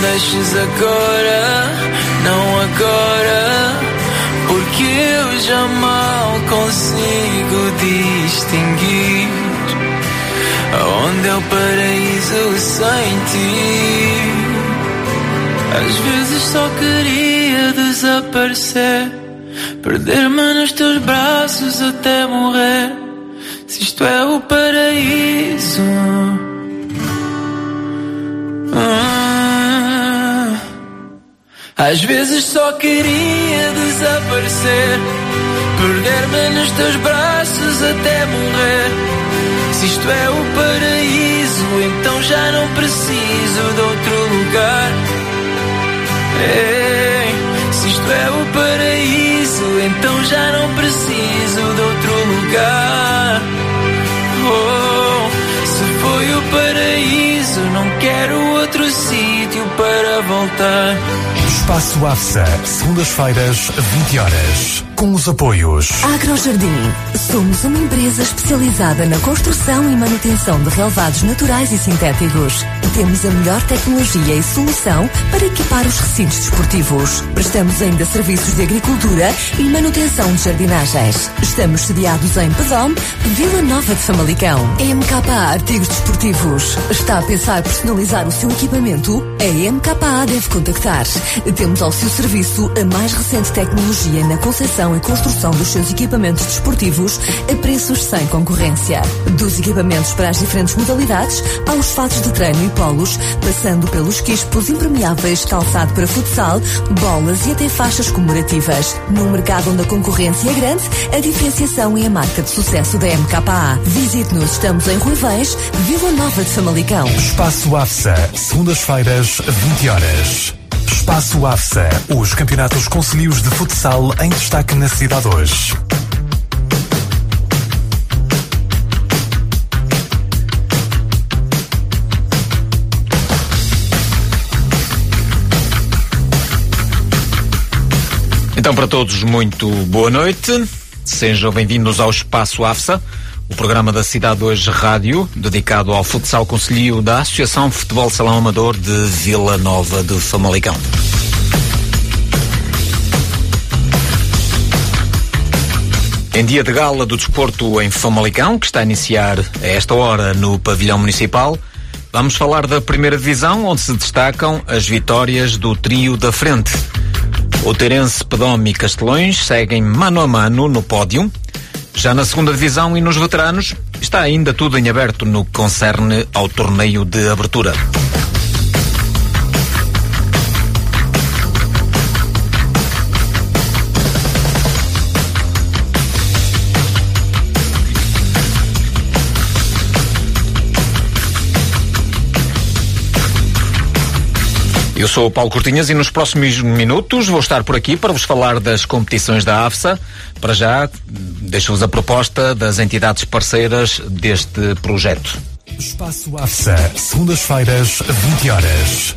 deixes agora, não agora, porque eu já mal consigo distinguir aonde é o paraíso sem ti. Às vezes só queria desaparecer, perder-me nos teus braços até morrer. Se isto é o paraíso. Às vezes só queria desaparecer, perder-me nos teus braços até morrer. Se isto é o paraíso, então já não preciso de outro lugar. Ei, se isto é o paraíso, então já não preciso de outro lugar. Oh, se foi o paraíso, não quero outro sítio para voltar. Espaço AFSA, segundas-feiras, 20 horas. Com os apoios. Agrojardim. Somos uma empresa especializada na construção e manutenção de relevados naturais e sintéticos. Temos a melhor tecnologia e solução para equipar os recintos desportivos. Prestamos ainda serviços de agricultura e manutenção de jardinagens. Estamos sediados em Pedom, Vila Nova de Famalicão. MKA Artigos Desportivos. Está a pensar personalizar o seu equipamento? A MKA deve contactar. Temos ao seu serviço a mais recente tecnologia na concepção e construção dos seus equipamentos desportivos a preços sem concorrência. Dos equipamentos para as diferentes modalidades, aos fatos de treino e polos, passando pelos quispos impermeáveis, calçado para futsal, bolas e até faixas comemorativas. Num mercado onde a concorrência é grande, a diferenciação é a marca de sucesso da MKA. Visite-nos, estamos em Ruivães, Vila Nova de Famalicão. Espaço AFSA, segundas-feiras, 20 horas. Espaço AFSA, os campeonatos concelhios de futsal em destaque na cidade hoje. Então, para todos, muito boa noite. Sejam bem-vindos ao Espaço AFSA, o programa da Cidade Hoje Rádio, dedicado ao futsal conselho da Associação Futebol Salão Amador de Vila Nova de Famalicão. Em dia de gala do desporto em Famalicão, que está a iniciar a esta hora no pavilhão municipal, vamos falar da primeira divisão, onde se destacam as vitórias do trio da frente. O Terence, Pedome e Castelões seguem mano a mano no pódio. Já na segunda divisão e nos veteranos, está ainda tudo em aberto no que concerne ao torneio de abertura. Eu sou o Paulo Cortinhas e nos próximos minutos vou estar por aqui para vos falar das competições da AFSA. Para já, deixo-vos a proposta das entidades parceiras deste projeto. Espaço AFSA, segundas-feiras, 20 horas.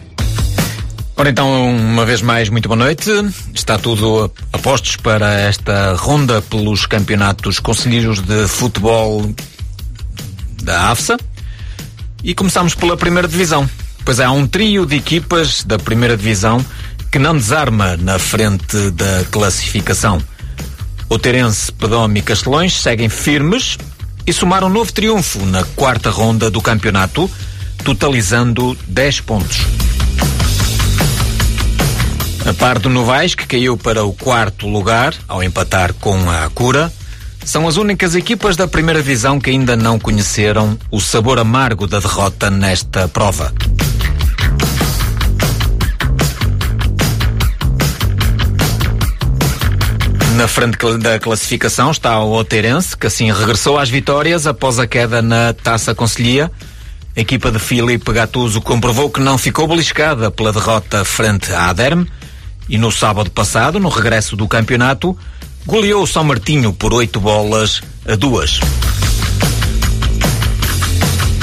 Ora então, uma vez mais, muito boa noite. Está tudo a postos para esta ronda pelos campeonatos conselheiros de futebol da AFSA. E começamos pela primeira divisão. Pois há um trio de equipas da primeira divisão que não desarma na frente da classificação. O Terence, Pedome e Castelões seguem firmes e somaram um novo triunfo na quarta ronda do campeonato, totalizando 10 pontos. A par do Novaes, que caiu para o quarto lugar, ao empatar com a Cura, são as únicas equipas da primeira divisão que ainda não conheceram o sabor amargo da derrota nesta prova. Na frente da classificação está o Oteirense, que assim regressou às vitórias após a queda na Taça Conselhia. A equipa de Filipe Gattuso comprovou que não ficou beliscada pela derrota frente à Aderme e no sábado passado, no regresso do campeonato, goleou o São Martinho por oito bolas a duas.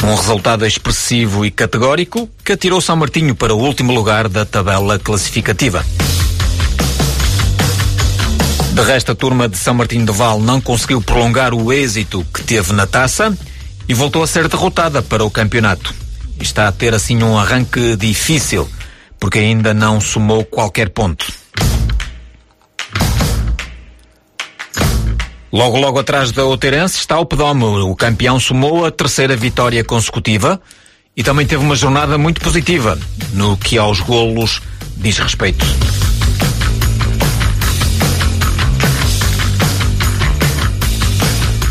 Um resultado expressivo e categórico que atirou São Martinho para o último lugar da tabela classificativa. De resto, a turma de São Martinho de Val não conseguiu prolongar o êxito que teve na taça e voltou a ser derrotada para o campeonato. Está a ter assim um arranque difícil, porque ainda não somou qualquer ponto. Logo, logo atrás da Outeirense está o Pedome. O campeão somou a terceira vitória consecutiva e também teve uma jornada muito positiva no que aos golos diz respeito.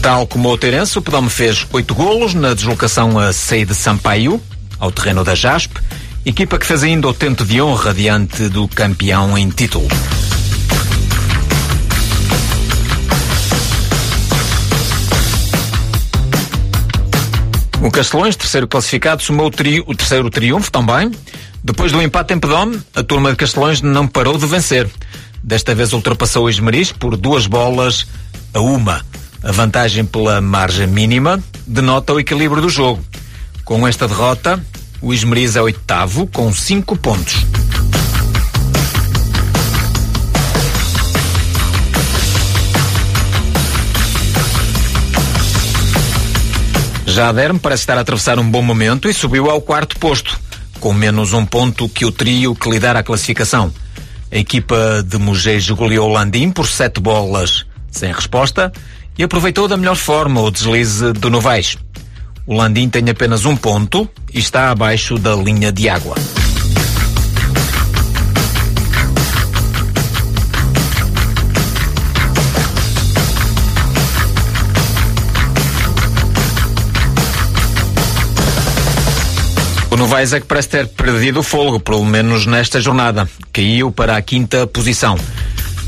Tal como o Outeirense, o Pedome fez oito golos na deslocação a Seide Sampaio, ao terreno da JASP, equipa que fez ainda o tento de honra diante do campeão em título. O Castelões, terceiro classificado, somou o, tri o terceiro triunfo também. Depois do empate em Pedome, a turma de Castelões não parou de vencer. Desta vez ultrapassou o Esmeriz por duas bolas a uma. A vantagem pela margem mínima denota o equilíbrio do jogo. Com esta derrota, o Esmeriz é oitavo com cinco pontos. Já a Derme parece estar a atravessar um bom momento e subiu ao quarto posto, com menos um ponto que o trio que lidera a classificação. A equipa de Mugejo goleou Landim por sete bolas sem resposta e aproveitou da melhor forma o deslize do Novais. O Landim tem apenas um ponto e está abaixo da linha de água. O Novaes é que parece ter perdido o fôlego, pelo menos nesta jornada. Caiu para a quinta posição.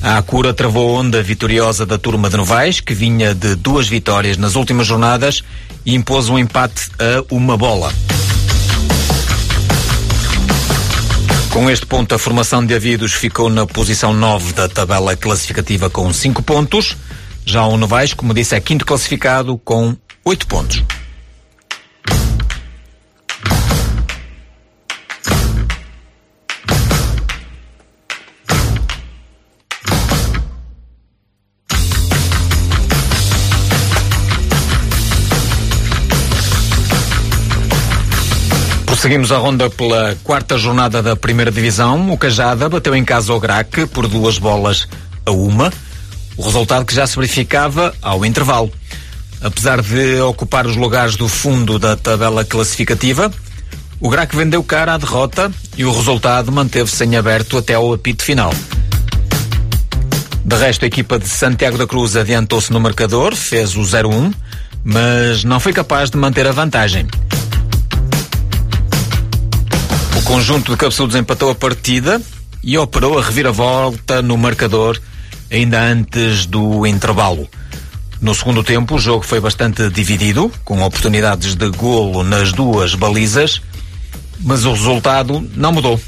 A Acura travou onda vitoriosa da turma de Novaes, que vinha de duas vitórias nas últimas jornadas e impôs um empate a uma bola. Com este ponto, a formação de Avidos ficou na posição 9 da tabela classificativa com 5 pontos. Já o Novaes, como disse, é quinto classificado com 8 pontos. Seguimos a ronda pela quarta jornada da primeira divisão. O Cajada bateu em casa o Grac por duas bolas a uma. O resultado que já se verificava ao intervalo. Apesar de ocupar os lugares do fundo da tabela classificativa, o Grac vendeu cara à derrota e o resultado manteve-se em aberto até ao apito final. De resto, a equipa de Santiago da Cruz adiantou-se no marcador, fez o 0-1, mas não foi capaz de manter a vantagem conjunto de cabeçudos empatou a partida e operou a reviravolta no marcador ainda antes do intervalo. No segundo tempo, o jogo foi bastante dividido, com oportunidades de golo nas duas balizas, mas o resultado não mudou.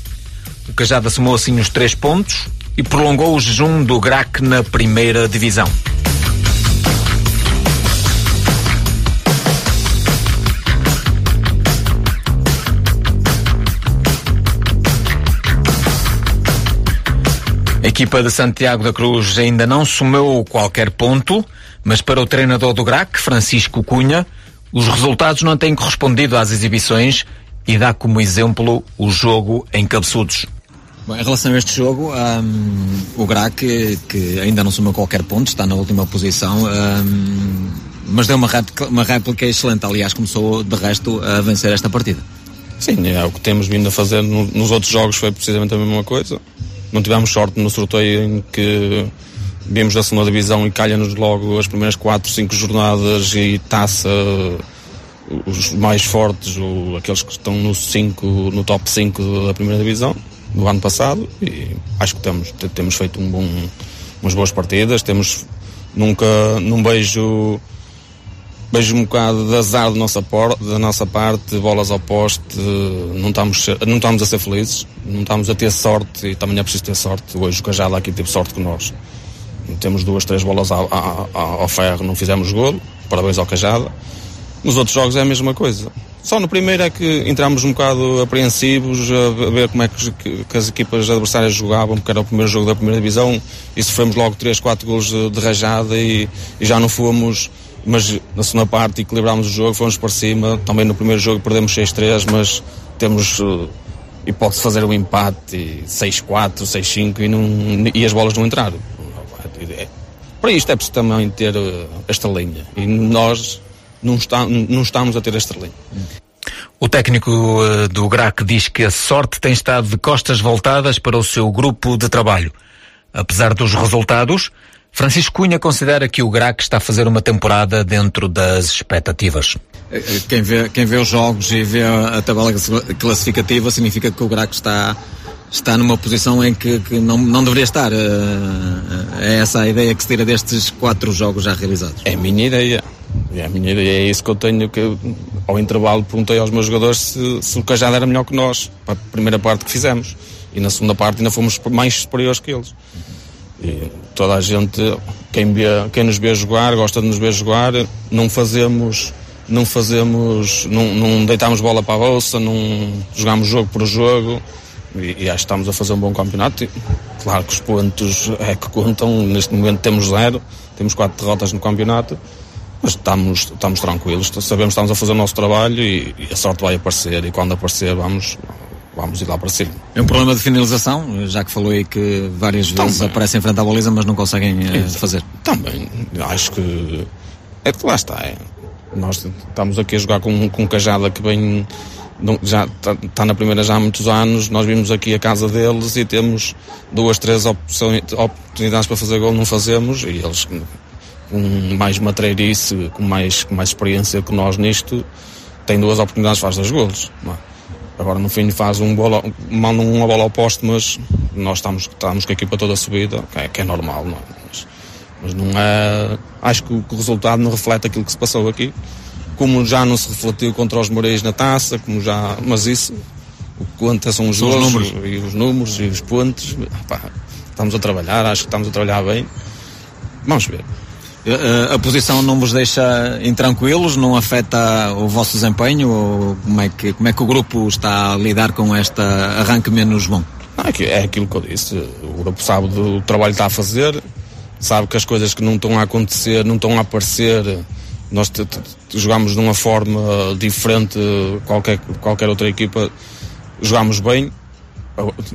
O Cajada somou assim os três pontos e prolongou o jejum do Grac na primeira divisão. Equipa de Santiago da Cruz ainda não somou qualquer ponto, mas para o treinador do GRAC, Francisco Cunha, os resultados não têm correspondido às exibições e dá como exemplo o jogo em cabeçudos. Bom, em relação a este jogo, um, o GRAC, que, ainda não somou qualquer ponto, está na última posição, um, mas deu uma réplica, uma réplica excelente. Aliás, começou de resto a vencer esta partida. Sim, é o que temos vindo a fazer no, nos outros jogos foi precisamente a mesma coisa não tivemos sorte no sorteio em que vimos da segunda divisão e calha-nos logo as primeiras 4, 5 jornadas e taça os mais fortes, o, aqueles que estão no, cinco, no top 5 da primeira divisão do ano passado e acho que temos, temos feito um bom, umas boas partidas, temos nunca, não beijo vejo um bocado de azar da nossa, por, da nossa parte, bolas ao poste, não estamos, não estamos a ser felizes, não estamos a ter sorte e também é preciso ter sorte. Hoje o Cajado aqui teve sorte com nós. Temos duas, três bolas ao, ao, ao ferro, não fizemos gol, parabéns ao Cajada. Nos outros jogos é a mesma coisa. Só no primeiro é que entramos um bocado apreensivos a ver como é que, que as equipas adversárias jogavam, porque era o primeiro jogo da primeira divisão e sofremos logo 3, 4 golos de, de rajada e, e, já não fomos, mas na segunda parte equilibrámos o jogo, fomos para cima. Também no primeiro jogo perdemos 6-3, mas temos uh, hipótese de fazer um empate 6-4, 6-5 e, e as bolas não entraram. Para isto é preciso também ter uh, esta linha e nós não, está, não estamos a ter esta linha. O técnico uh, do GRAC diz que a sorte tem estado de costas voltadas para o seu grupo de trabalho. Apesar dos resultados, Francisco Cunha considera que o GRAC está a fazer uma temporada dentro das expectativas. Eh, eh, quem vê, quem vê os jogos e vê a tabela classificativa significa que o GRAC está, está numa posição em que, que não, não deveria estar. É essa a ideia que se tira destes quatro jogos já realizados? É a minha ideia. É a minha ideia, é isso que eu tenho que ao intervalo perguntei aos meus jogadores se, se o Cajado era melhor que nós, para a primeira parte que fizemos. E na segunda parte ainda fomos mais superiores que eles. E toda a gente, quem, vê, quem nos vê jogar, gosta de nos ver jogar, não fazemos, não fazemos, não, não deitamos bola para a bolsa, não jogamos jogo por jogo. E, e acho que estamos a fazer um bom campeonato. E, claro que os pontos é que contam, neste momento temos zero, temos quatro derrotas no campeonato mas estamos, estamos tranquilos, sabemos que estamos a fazer o nosso trabalho e, e, a sorte vai aparecer e quando aparecer vamos, vamos ir lá para cima. É um problema de finalização, já que falou aí que várias vezes Também. aparecem em frente à baliza, mas não conseguem uh, fazer. Também, acho que é que lá está. É. Nós estamos aqui a jogar com, com cajada que vem já está, está na primeira já há muitos anos, nós vimos aqui a casa deles e temos duas, três opções, oportunidades para fazer gol, não fazemos e eles com mais matreirice, com mais, com mais experiência que nós nisto, tem duas oportunidades, faz dois golos. É? Agora no fim faz um bola, manda uma bola ao poste, mas nós estamos, estamos com a equipa toda subida, que é, que é normal, não é? Mas, mas, não é. Acho que o, que o, resultado não reflete aquilo que se passou aqui. Como já não se refletiu contra os Moreis na taça, como já. Mas isso, o que conta são os, gols, números. e os números e os pontos. Pá, estamos a trabalhar, acho que estamos a trabalhar bem. Vamos ver. A, a posição não vos deixa intranquilos, não afeta o vosso desempenho? Ou como é que, como é que o grupo está a lidar com este arranque menos bom? É, é aquilo que eu disse. O grupo sabe do trabalho que está a fazer, sabe que as coisas que não estão a acontecer, não estão a aparecer. Nós jogamos de uma forma diferente qualquer qualquer outra equipa. Jogamos bem.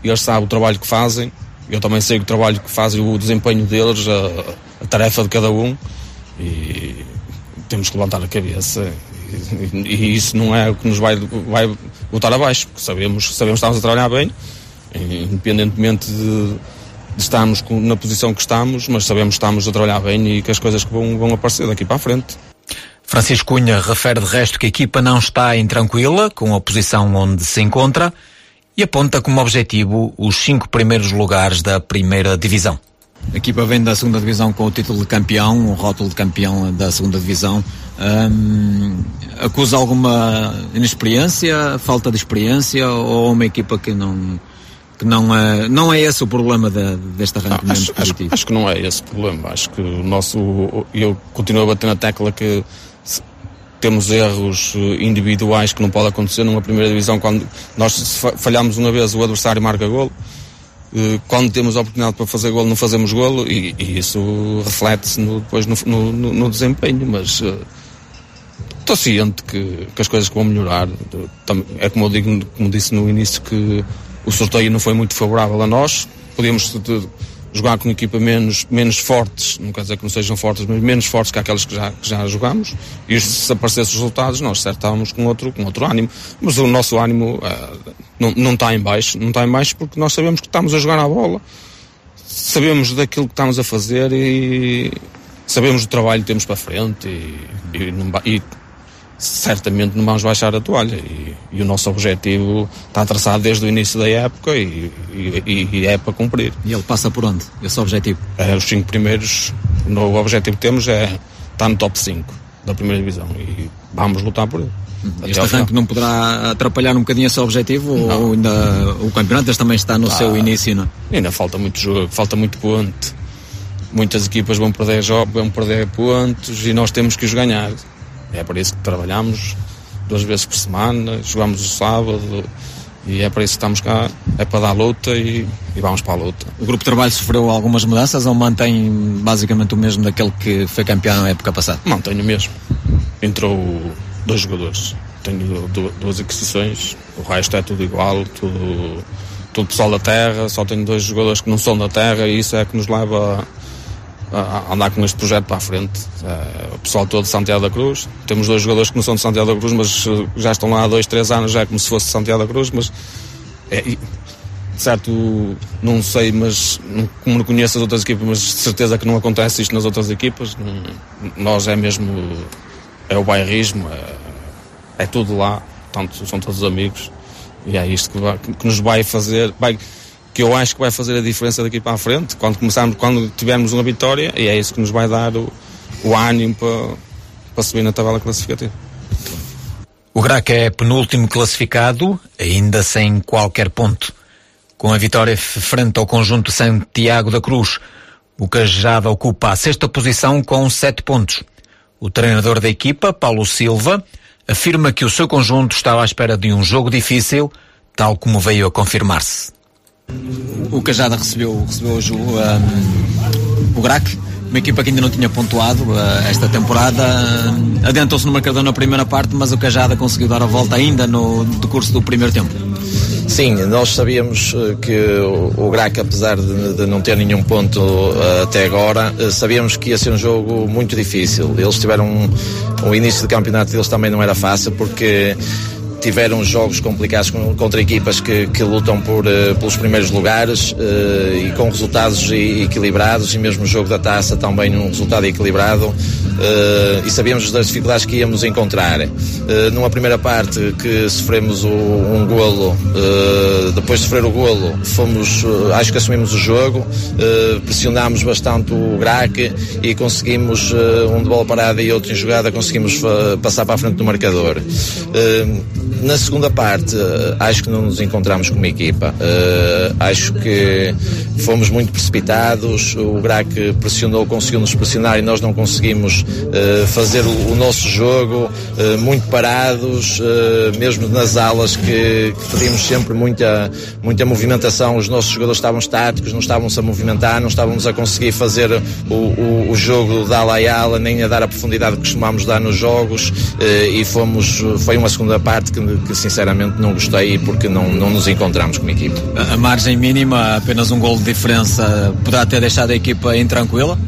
Eles sabem o trabalho que fazem. Eu também sei o trabalho que fazem, o desempenho deles. A, a tarefa de cada um e temos que levantar a cabeça e, e, isso não é o que nos vai, vai botar abaixo, porque sabemos, sabemos que estamos a trabalhar bem, independentemente de, de estarmos na posição que estamos, mas sabemos que estamos a trabalhar bem e que as coisas vão, vão aparecer daqui para a frente. Francisco Cunha refere de resto que a equipa não está intranquila com a posição onde se encontra e aponta como objetivo os cinco primeiros lugares da primeira divisão. A equipa vem da segunda divisão com o título de campeão, um rótulo de campeão da segunda divisão. Um, acusa alguma inexperiência, falta de experiência ou uma equipa que não que não é, não é esse o problema de, deste arranque acho, acho, acho, que não é esse o problema. Acho que o nosso. Eu continuo a bater na tecla que temos erros individuais que não pode acontecer numa primeira divisão quando nós falhamos uma vez o adversário marca golo eh, quando temos a oportunidade para fazer golo não fazemos golo e, e isso reflete-se no, depois no, no, no, desempenho, mas uh, estou ciente que, que, as coisas vão melhorar. É como eu digo, como disse no início, que o sorteio não foi muito favorável a nós. Podíamos jogar com equipa menos, menos fortes, não quer dizer que não sejam fortes, mas menos fortes que aquelas que já, que já jogamos. E se aparecessem os resultados, nós certo estávamos com outro, com outro ânimo. Mas o nosso ânimo. Uh, não, não está em baixo, não está em baixo porque nós sabemos que estamos a jogar a bola, sabemos daquilo que estamos a fazer e sabemos o trabalho que temos para frente e, e, e certamente não vamos baixar a toalha e, e, o nosso objetivo está traçado desde o início da época e, é para cumprir. E ele passa por onde, esse objetivo? É, os cinco primeiros, o objetivo que temos é estar no top 5 da primeira divisão e vamos lutar por ele. Este arranque não poderá atrapalhar um bocadinho esse objetivo não. ou ainda o campeonato também está no ah, seu início, não? Ainda falta muito jogo, falta muito ponto. Muitas equipas vão perder jogos, vão perder pontos e nós temos que os ganhar. É para isso que trabalhamos duas vezes por semana, jogamos o sábado e é para isso que estamos cá, é para dar luta e, e, vamos para a luta. O grupo de trabalho sofreu algumas mudanças ou mantém basicamente o mesmo daquele que foi campeão na época passada? Mantém o mesmo. Entrou dois jogadores. Tenho duas aquisições, o resto é tudo igual, tudo, tudo pessoal da terra, só tenho dois jogadores que não são da terra e isso é que nos leva a, andar com este projeto para a frente. É, o pessoal todo de Santiago da Cruz. Temos dois jogadores que não são de Santiago da Cruz, mas eh, já estão lá há dois, três anos, já é como se fosse de Santiago da Cruz, mas é, certo, não sei, mas como não conheço as outras equipas, mas de certeza que não acontece isto nas outras equipas. Nós é mesmo, é o bairrismo, é, é tudo lá, portanto, são todos amigos. E é isto que, vai, que nos vai fazer, vai, que eu acho que vai fazer a diferença daqui para a frente, quando começarmos, quando tivermos uma vitória, e é isso que nos vai dar o, o ânimo para, para subir na tabela classificativa. O Grac é penúltimo classificado, ainda sem qualquer ponto. Com a vitória frente ao conjunto Santiago da Cruz, o Cajada ocupa a sexta posição com sete pontos. O treinador da equipa, Paulo Silva, afirma que o seu conjunto estava à espera de um jogo difícil, tal como veio a confirmar-se. O Cajada recebeu, recebeu hoje o, um, o Grac, uma equipa que ainda não tinha pontuado uh, esta temporada. Adiantou-se no marcador na primeira parte, mas o Cajada conseguiu dar a volta ainda no decurso do primeiro tempo. Sim, nós sabíamos uh, que o, o Grac, apesar de, de, não ter nenhum ponto uh, até agora, uh, sabíamos que ia ser um jogo muito difícil. Eles tiveram um, o início do campeonato deles também não era fácil porque tiveram jogos complicados contra equipas que, que lutam por, uh, pelos primeiros lugares uh, e com resultados equilibrados e mesmo o jogo da taça também um resultado equilibrado e sabíamos das dificuldades que íamos encontrar. numa primeira parte que sofremos o, um golo, depois de sofrer o golo, fomos, acho que assumimos o jogo, pressionámos bastante o Grac e conseguimos um de bola parada e outro em jogada, conseguimos passar para a frente do marcador. Na segunda parte, acho que não nos encontramos como equipa. Acho que fomos muito precipitados. O Grac pressionou, conseguiu nos pressionar e nós não conseguimos uh, fazer o, nosso jogo. muito parados, mesmo nas alas que, pedimos sempre muita, muita movimentação. Os nossos jogadores estavam estáticos, não estavam-se a movimentar, não estávamos a conseguir fazer o, o, o jogo da ala e ala, nem a dar a profundidade que costumamos dar nos jogos. e fomos, foi uma segunda parte que que sinceramente não gostei porque não, não nos encontramos como equipa. A margem mínima, apenas um gol de diferença, poderá ter deixado a equipa intranquila?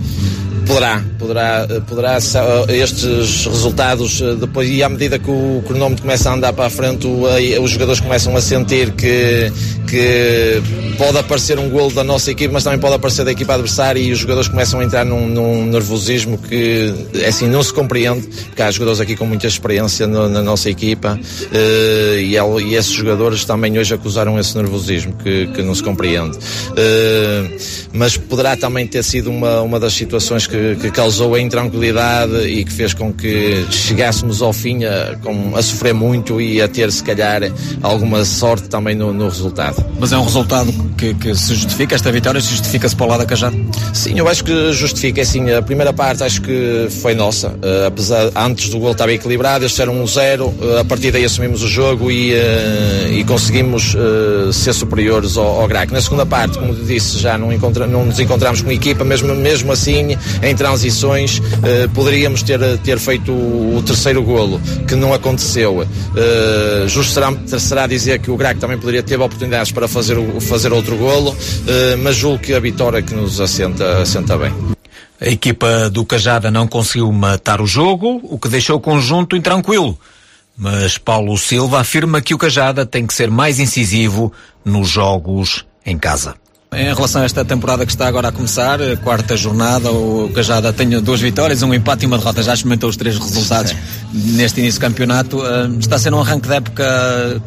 Poderá, poderá, poderá estes resultados eh, depois e à medida que o cronómetro começa a andar para a frente, os jogadores começam a sentir que, que pode aparecer um golo da nossa equipe, mas também pode aparecer da equipa adversária e os jogadores começam a entrar num, num nervosismo que é assim não se compreende, porque há jogadores aqui com muita experiência no, na nossa equipa uh, e, e, esses jogadores também hoje acusaram esse nervosismo que, que não se compreende. Uh, mas poderá também ter sido uma, uma das situações que, que causou a intranquilidade e que fez com que chegássemos ao fim a, com, a sofrer muito e a ter se calhar alguma sorte também no, no resultado. Mas é um resultado que, que se justifica, esta vitória justifica-se para o lado da Cajado? Sim, eu acho que justifica, assim, a primeira parte acho que foi nossa, uh, apesar, antes do gol estava equilibrado, eles eram um zero, uh, a partir daí assumimos o jogo e, uh, e conseguimos ser superiores ao, ao. Na segunda parte, como disse, já não, encontra, não nos encontramos com equipa, mesmo, mesmo assim, em transições, poderíamos ter, ter feito o, o, terceiro golo, que não aconteceu. justo será, será dizer que o Grac também poderia ter oportunidades para fazer, fazer outro golo, eh, mas julgo que a vitória que nos assenta, assenta bem. A equipa do Cajada não conseguiu matar o jogo, o que deixou o conjunto intranquilo. Mas Paulo Silva afirma que o Cajada tem que ser mais incisivo nos jogos em casa. Em relação a esta temporada que está agora a começar, quarta jornada, o Cajada tem duas vitórias, um empate e uma derrota. Já experimentou os três resultados neste início do campeonato. Ah, está a ser um arranque de época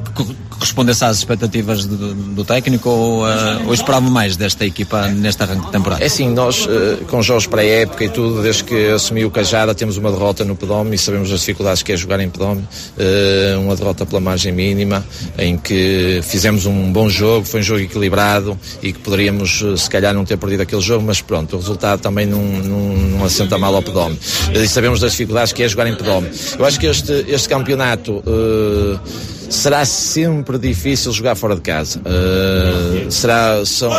correspondesse às expectativas do, do técnico ou, uh, ou, esperava mais desta equipa nesta arranque de temporada? É sim, nós uh, com jogos para a época e tudo, desde que assumiu o Cajada, temos uma derrota no Pedome e sabemos as dificuldades que é jogar em Pedome. Uh, uma derrota pela margem mínima, em que fizemos um bom jogo, foi um jogo equilibrado e que poderíamos se calhar não ter perdido aquele jogo, mas pronto, o resultado também não, não, não assenta mal ao Pedome. E sabemos das dificuldades que é jogar em Pedome. Eu acho que este, este campeonato será sempre difícil jogar fora de casa. Uh, será são,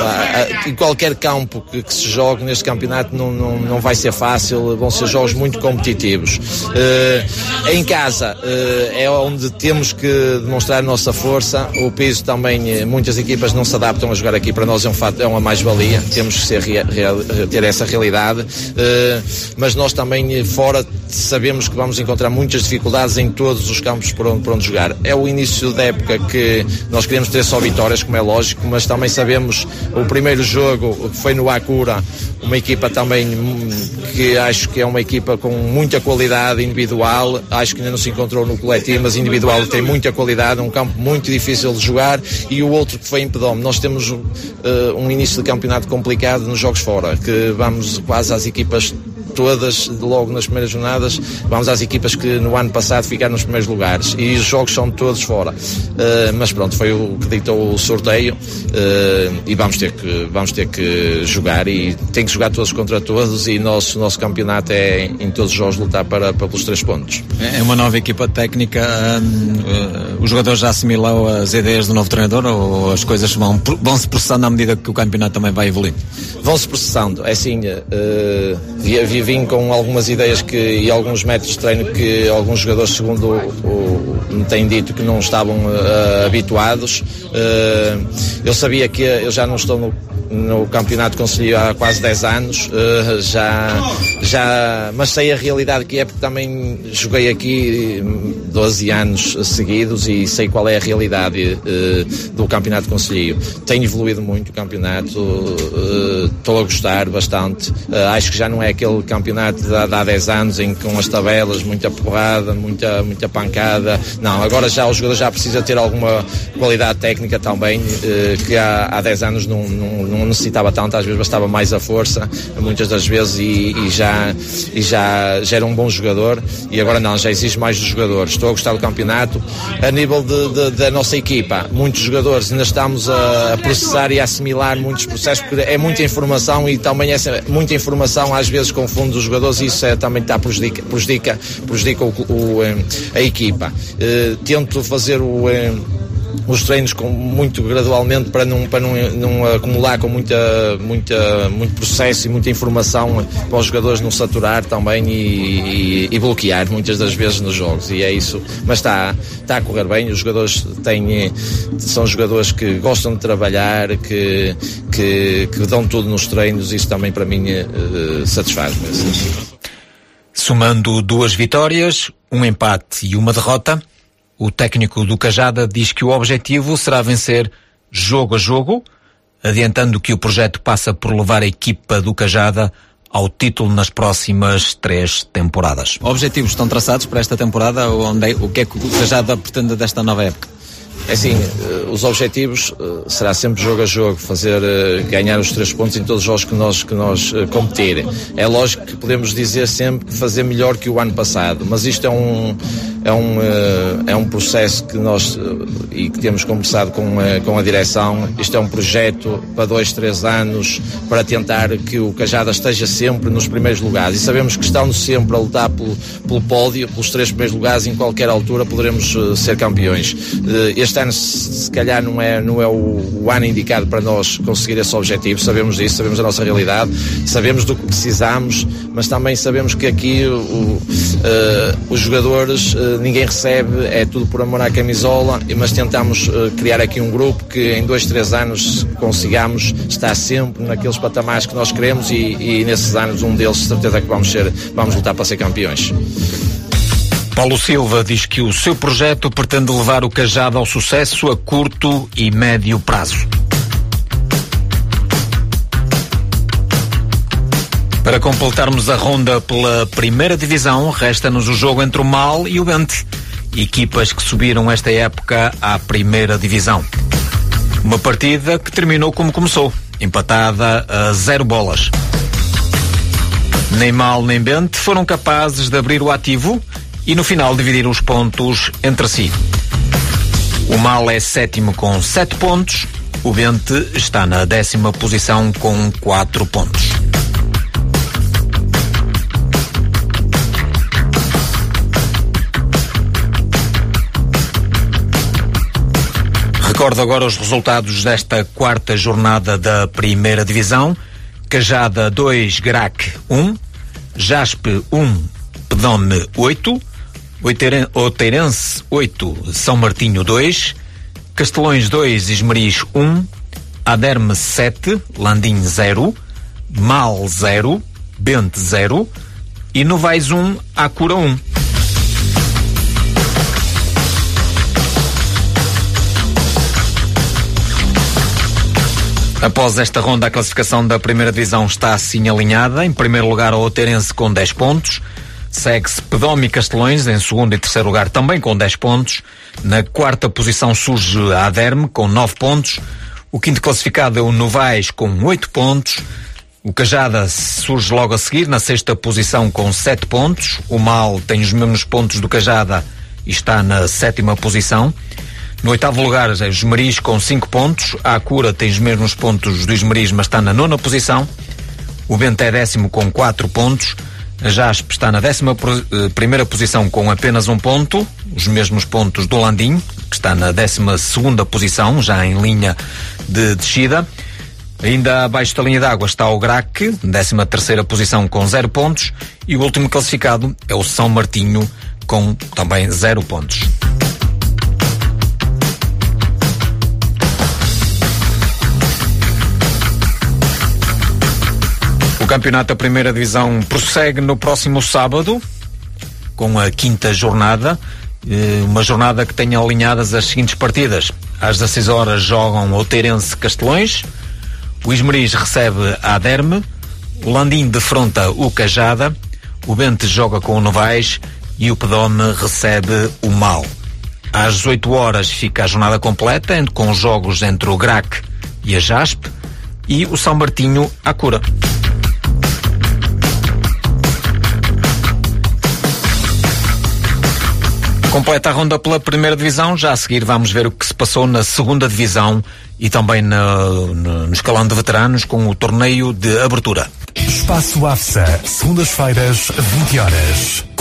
em qualquer campo que, que, se jogue neste campeonato não, não, não vai ser fácil, vão ser jogos muito competitivos. Uh, em casa uh, é onde temos que demonstrar a nossa força. O piso também, muitas equipas não se adaptam a jogar aqui. Para nós é um fato, é uma mais-valia. Temos que ser ter essa realidade. mas nós também fora sabemos que vamos encontrar muitas dificuldades em todos os campos por onde, por onde jogar. É o início da época que nós queremos ter só vitórias, como é lógico, mas também sabemos o primeiro jogo que foi no Acura, uma equipa também que acho que é uma equipa com muita qualidade individual, acho que ainda não se encontrou no coletivo, mas individual tem muita qualidade, um campo muito difícil de jogar e o outro que foi em Pedome. Nós temos uh, um início de campeonato complicado nos jogos fora, que vamos quase às equipas todas logo nas primeiras jornadas. Vamos às equipas que no ano passado ficaram nos primeiros lugares e os jogos são todos fora. Uh, mas pronto, foi o que ditou o sorteio uh, e vamos ter, que, vamos ter que jogar e tem que jogar todos contra todos e nosso, nosso campeonato é em todos os jogos lutar para, para pelos três pontos. É uma nova equipa técnica, um, uh, os jogadores já assimilam as ideias do novo treinador ou as coisas vão, vão se processando à medida que o campeonato também vai evoluir? Vão se processando, é assim, uh, via, via vim com algumas ideias que, e alguns métodos de treino que alguns jogadores, segundo o, o, me têm dito, que não estavam uh, habituados. Uh, eu sabia que eu já não estou no, no campeonato conselho há quase 10 anos, uh, já, já, mas sei a realidade que é porque também joguei aqui 12 anos seguidos e sei qual é a realidade do campeonato conselho. Tem evoluído muito o campeonato, estou a gostar bastante. acho que já não é aquele campeonato de, de há 10 anos em que com as tabelas, muita porrada, muita, muita pancada. Não, agora já o jogador já precisa ter alguma qualidade técnica também, que há, há 10 anos não, não, não necessitava tanto, às vezes bastava mais a força, muitas das vezes, e, e já, e já, já era um bom jogador, e agora não, já exige mais dos jogadores. Estou a gostar do campeonato. A nível de, de, da nossa equipa, muitos jogadores, ainda estamos a, processar e a assimilar muitos processos, porque é muita informação e também essa muita informação às vezes confunde os jogadores e isso é, também está prejudica, prejudica, prejudica o, o, a equipa. Uh, tento fazer o os treinos com, muito gradualmente para não, para não, não acumular com muita, muita, muito processo e muita informação para os jogadores não saturar também e, e, e, bloquear muitas das vezes nos jogos. E é isso, mas está, está a correr bem, os jogadores têm, são jogadores que gostam de trabalhar, que, que, que dão tudo nos treinos, isso também para mim uh, satisfaz-me. Somando duas vitórias, um empate e uma derrota, o técnico do Cajada diz que o objetivo será vencer jogo a jogo, adiantando que o projeto passa por levar a equipa do Cajada ao título nas próximas três temporadas. Objetivos estão traçados para esta temporada? Onde é, o que é que o Cajada pretende desta nova época? É assim, eh, os objetivos eh, será sempre jogo a jogo, fazer eh, ganhar os três pontos em todos os jogos que nós, que nós competirem. É lógico que podemos dizer sempre que fazer melhor que o ano passado, mas isto é um, é um, é um processo que nós e que temos conversado com a, com a direção. Isto é um projeto para dois, três anos para tentar que o Cajada esteja sempre nos primeiros lugares. E sabemos que estando sempre a lutar pelo, pelo pódio, pelos três primeiros lugares, em qualquer altura poderemos ser campeões. Este este ano se calhar não é, não é o, o, ano indicado para nós conseguir esse objetivo, sabemos disso, sabemos a nossa realidade, sabemos do que precisamos, mas também sabemos que aqui o, uh, os jogadores, uh, ninguém recebe, é tudo por amor à camisola, mas tentamos uh, criar aqui um grupo que em dois, três anos consigamos estar sempre naqueles patamares que nós queremos e, e nesses anos um deles, certeza que vamos ser, vamos lutar para ser campeões. Paulo Silva diz que o seu projeto pretende levar o Cajado ao sucesso a curto e médio prazo. Para completarmos a ronda pela primeira divisão, resta-nos o jogo entre o Mal e o Bente, equipas que subiram esta época à primeira divisão. Uma partida que terminou como começou, empatada a zero bolas. Nem Mal nem Bente foram capazes de abrir o ativo e no final dividir os pontos entre si. O Mal é sétimo com sete pontos, o Bente está na décima posição com quatro pontos. Recordo agora os resultados desta quarta jornada da primeira divisão. Cajada 2, Grac 1, Jaspe 1, Pedome 8, Outeirense 8, São Martinho 2, Castelões 2, Esmeriz 1, Aderme 7, Landim 0, Mal 0, Bente 0 e Novais 1, Acura 1. Após esta ronda, a classificação da primeira divisão está assim alinhada. Em primeiro lugar, o Oterense com 10 pontos. Segue-se Pedome e Castelões em segundo e terceiro lugar também com 10 pontos. Na quarta posição surge a Aderme com 9 pontos. O quinto classificado é o Novais com 8 pontos. O Cajada surge logo a seguir na sexta posição com 7 pontos. O Mal tem os mesmos pontos do Cajada e está na sétima posição. No oitavo lugar, é o Esmeriz com 5 pontos. A Acura tem os mesmos pontos do Esmeriz, mas está na nona posição. O Bento é décimo com 4 pontos. A Jaspe está na décima eh, primeira posição com apenas um ponto, os mesmos pontos do Landim, que está na décima segunda posição, já em linha de descida. Ainda abaixo da linha d'água está o Grac, décima terceira posição com zero pontos. E o último classificado é o São Martinho, com também zero pontos. Campeonato da primeira divisão prossegue no próximo sábado, com a quinta jornada. Eh, uma jornada que tenha alinhadas as seguintes partidas. Às 16 horas jogam o Teirense Castelões, o Ismeriz recebe a Aderme, o Landim defronta o Cajada, o Bente joga com o Novais e o Pedome recebe o Mal. Às 18 horas fica a jornada completa, com jogos entre o Grac e a Jaspe e o São Martinho à cura. Completa a ronda pela primeira divisão. Já a seguir vamos ver o que se passou na segunda divisão e também no, no, no escalão de veteranos com o torneio de abertura. Espaço AFSA, segundas-feiras, 20 horas.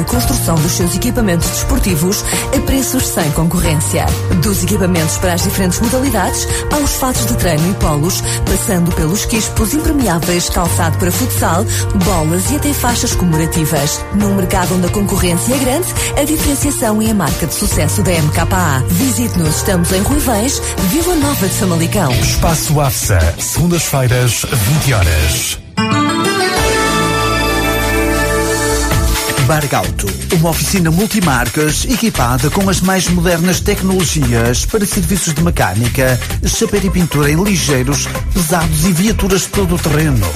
e construção dos seus equipamentos desportivos a preços sem concorrência. Dos equipamentos para as diferentes modalidades, aos fatos de treino e polos, passando pelos quispos impermeáveis, calçado para futsal, bolas e até faixas comemorativas. Num mercado onde a concorrência é grande, a diferenciação é a marca de sucesso da MKA. Visite-nos, estamos em Ruivães, Vila Nova de Famalicão. Espaço AFSA, segundas-feiras, 20 horas. Bargauto, uma oficina multimarcas equipada com as mais modernas tecnologias para serviços de mecânica, chapéu e pintura em ligeiros, pesados e viaturas todo o terreno.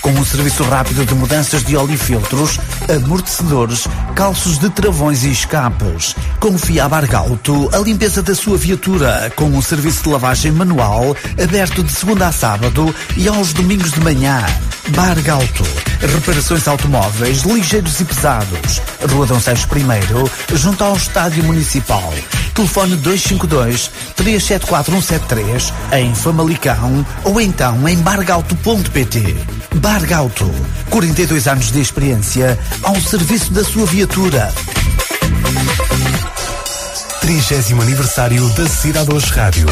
Com um serviço rápido de mudanças de óleo e filtros, amortecedores, calços de travões e escapes. Confia a Bargauto a limpeza da sua viatura com um serviço de lavagem manual aberto de segunda a sábado e aos domingos de manhã. Bargauto. Reparações automóveis ligeiros e pesados. Rua Dom Sérgio I, junto ao Estádio Municipal. Telefone 252 374173 em Famalicão ou então em bargauto.pt. Bargauto. 42 anos de experiência ao serviço da sua viatura. 30 aniversário da Cidade Hoje Rádio.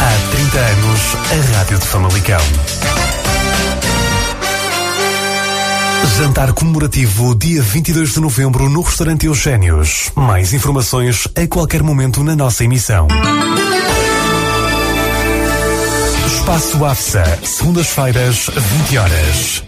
Há 30 anos, a Rádio de Famalicão. Jantar comemorativo dia 22 de novembro no restaurante Eugénios. Mais informações a qualquer momento na nossa emissão. Espaço AFSA, segundas-feiras, 20 horas.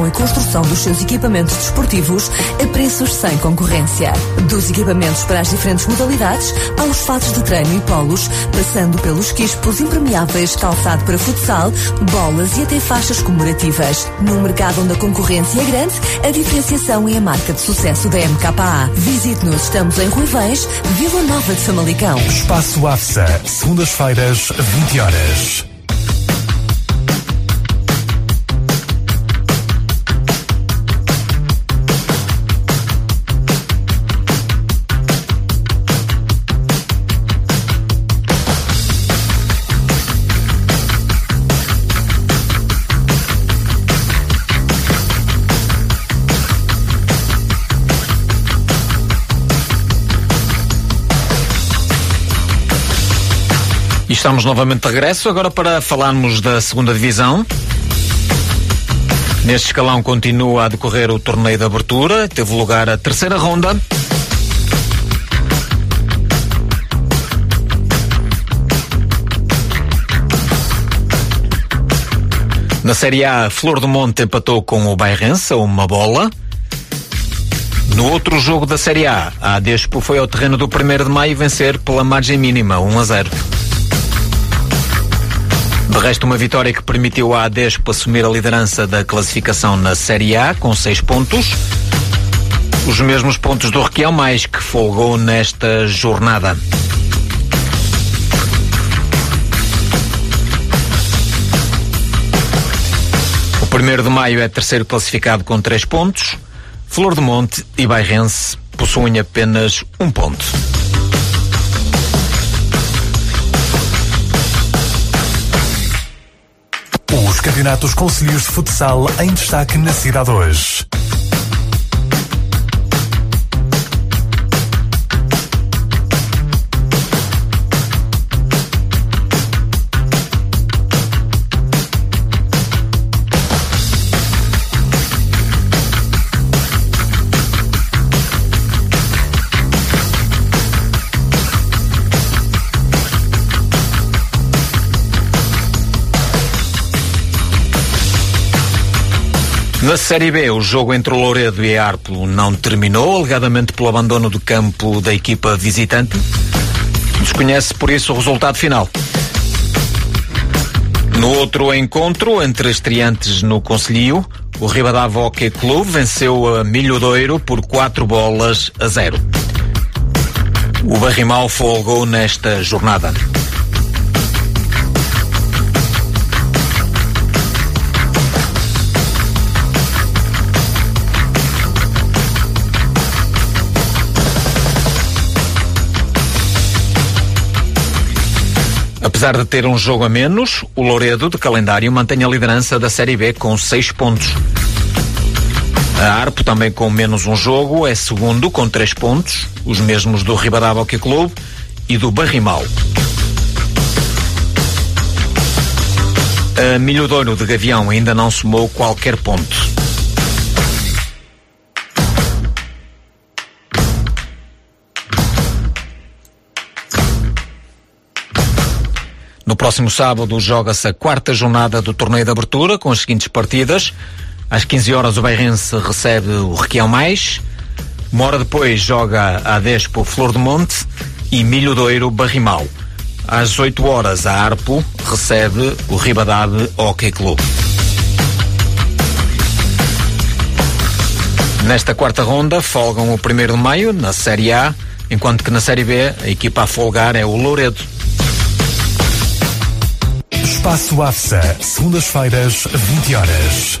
concepção e construção dos seus equipamentos desportivos a preços sem concorrência. Dos equipamentos para as diferentes modalidades, aos fatos de treino e polos, passando pelos quispos impermeáveis, calçado para futsal, bolas e até faixas comemorativas. Num mercado onde a concorrência é grande, a diferenciação é a marca de sucesso da MKA. Visite-nos, estamos em Ruivães, Vila Nova de Famalicão. Espaço AFSA, segundas-feiras, 20 horas. Estamos novamente de regresso, agora para falarmos da segunda divisão. Neste escalão continua a decorrer o torneio de abertura, teve lugar a terceira ronda. Na Série A, Flor do Monte empatou com o Bairrense, uma bola. No outro jogo da Série A, a Despo foi ao terreno do 1 de Maio vencer pela margem mínima, 1 a 0. De resto, uma vitória que permitiu à Adespo assumir a liderança da classificação na Série A, com seis pontos. Os mesmos pontos do Requião, mais que folgou nesta jornada. O primeiro de maio é terceiro classificado com três pontos. Flor de Monte e Bairrense possuem apenas um ponto. Os campeonatos concelhios de futsal em destaque na cidade hoje. Na Série B, o jogo entre o Louredo e a não terminou, alegadamente pelo abandono do campo da equipa visitante. Desconhece por isso o resultado final. No outro encontro, entre estreantes no Conselhio, o Ribadavia Hockey Clube venceu a Milhodoiro por 4 bolas a 0. O Barrimal folgou nesta jornada. Apesar de ter um jogo a menos, o Louredo de calendário mantém a liderança da Série B com seis pontos. A Arpo, também com menos um jogo, é segundo com três pontos, os mesmos do Ribadavia Hockey Clube e do Barrimal. A Milhodouro de Gavião ainda não somou qualquer ponto. No próximo sábado joga-se a quarta jornada do torneio de abertura com as seguintes partidas. Às 15 horas o Beirense recebe o Requião Mais. Uma hora depois joga a Despo Flor do Monte e Milho Doiro Barrimal. Às 8 horas a Arpo recebe o Ribadave Hockey Clube. Nesta quarta ronda folgam o 1 de maio na Série A enquanto que na Série B a equipa a folgar é o Louredo. Espaço AFSA, segundas-feiras, 20 horas.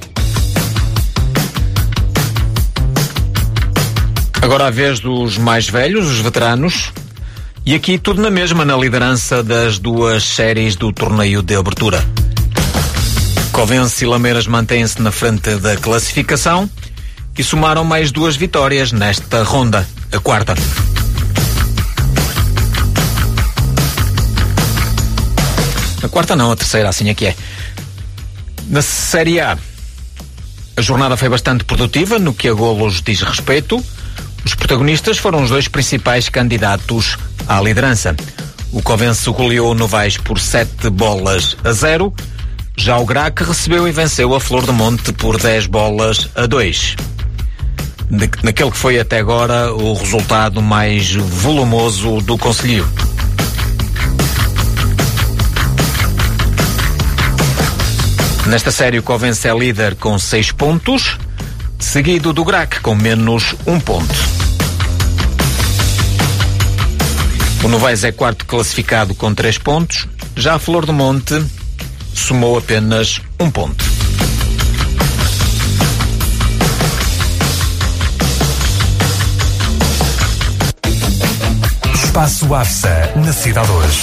Agora a vez dos mais velhos, os veteranos. E aqui tudo na mesma, na liderança das duas séries do torneio de abertura. Covense e Lameiras mantêm-se na frente da classificação e somaram mais duas vitórias nesta ronda, a quarta. A quarta não, a terceira, assim é que é. Na Série A, a jornada foi bastante produtiva no que a golos diz respeito. Os protagonistas foram os dois principais candidatos à liderança. O Covense goleou Novais por 7 bolas a 0. Já o Grac recebeu e venceu a Flor do Monte por 10 bolas a 2. Naquele que foi até agora o resultado mais volumoso do Conselho. Nesta série o Covense é líder com 6 pontos, seguido do Grac com menos 1 um ponto. O Novaes é quarto classificado com 3 pontos, já a Flor do Monte somou apenas um ponto. Espaço AFSA, na cidade hoje.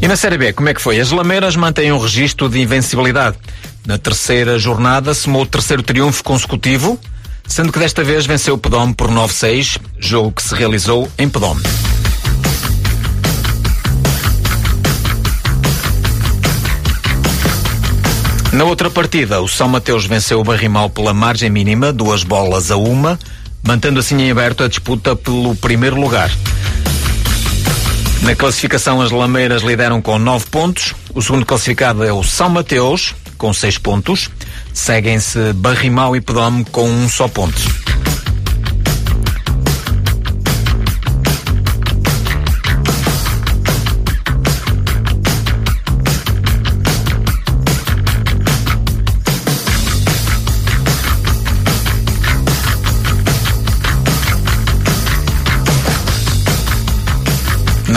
E na Série B, como é que foi? As Lameiras mantêm um registro de invencibilidade. Na terceira jornada, somou o terceiro triunfo consecutivo, sendo que desta vez venceu o Pedome por 9-6, jogo que se realizou em Pedome. Na outra partida, o São Mateus venceu o Barrimal pela margem mínima, duas bolas a uma, mantendo assim em aberto a disputa pelo primeiro lugar. Na classificação, as Lameiras lideram com 9 pontos. O segundo classificado é o São Mateus, com 6 pontos. Seguem-se Barrimau e Pedome com um só ponto.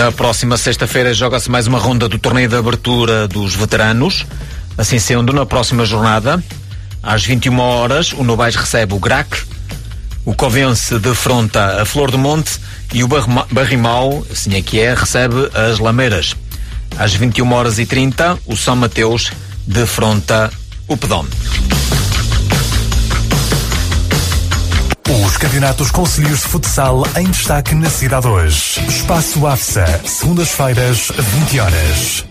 Na próxima sexta-feira joga-se mais uma ronda do torneio de abertura dos veteranos. Assim sendo, na próxima jornada, às 21 horas, o Novais recebe o Grac, o Covense defronta a Flor do Monte e o Barrimal, assim é que é, recebe as Lameiras. Às 21 horas e 30, o São Mateus defronta o Pedome. Os campeonatos concelhios de futsal em destaque na cidade hoje. Espaço AFSA, segundas-feiras, 20 horas.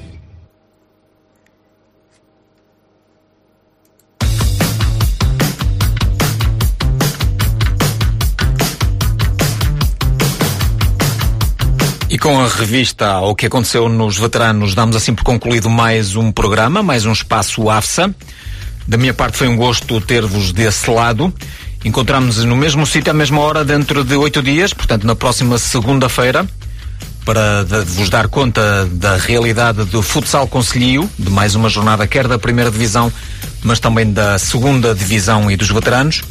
Com a revista ao que aconteceu nos veteranos, damos assim por concluído mais um programa, mais um espaço AFSA. Da minha parte foi um gosto ter-vos desse lado. Encontramos-nos no mesmo sítio à mesma hora dentro de oito dias, portanto na próxima segunda-feira, para vos dar conta da realidade do futsal conselhio, de mais uma jornada quer da primeira divisão, mas também da segunda divisão e dos veteranos.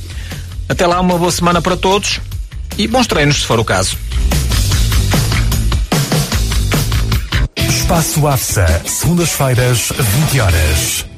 Até lá, uma boa semana para todos e bons treinos, se for o caso. Espaço AFSA, segundas-feiras, 20 horas.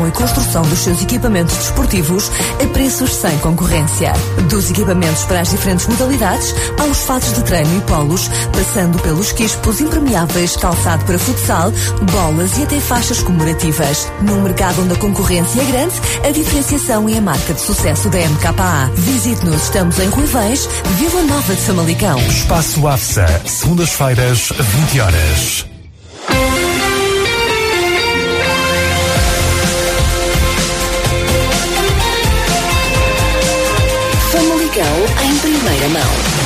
concepção e construção dos seus equipamentos desportivos a preços sem concorrência. Dos equipamentos para as diferentes modalidades, aos fatos de treino e polos, passando pelos quispos impermeáveis, calçado para futsal, bolas e até faixas comemorativas. Num mercado onde a concorrência é grande, a diferenciação é a marca de sucesso da MKA. Visite-nos, estamos em Ruivães, Vila Nova de Famalicão. Espaço AFSA, segundas-feiras, 20 horas. Em primeira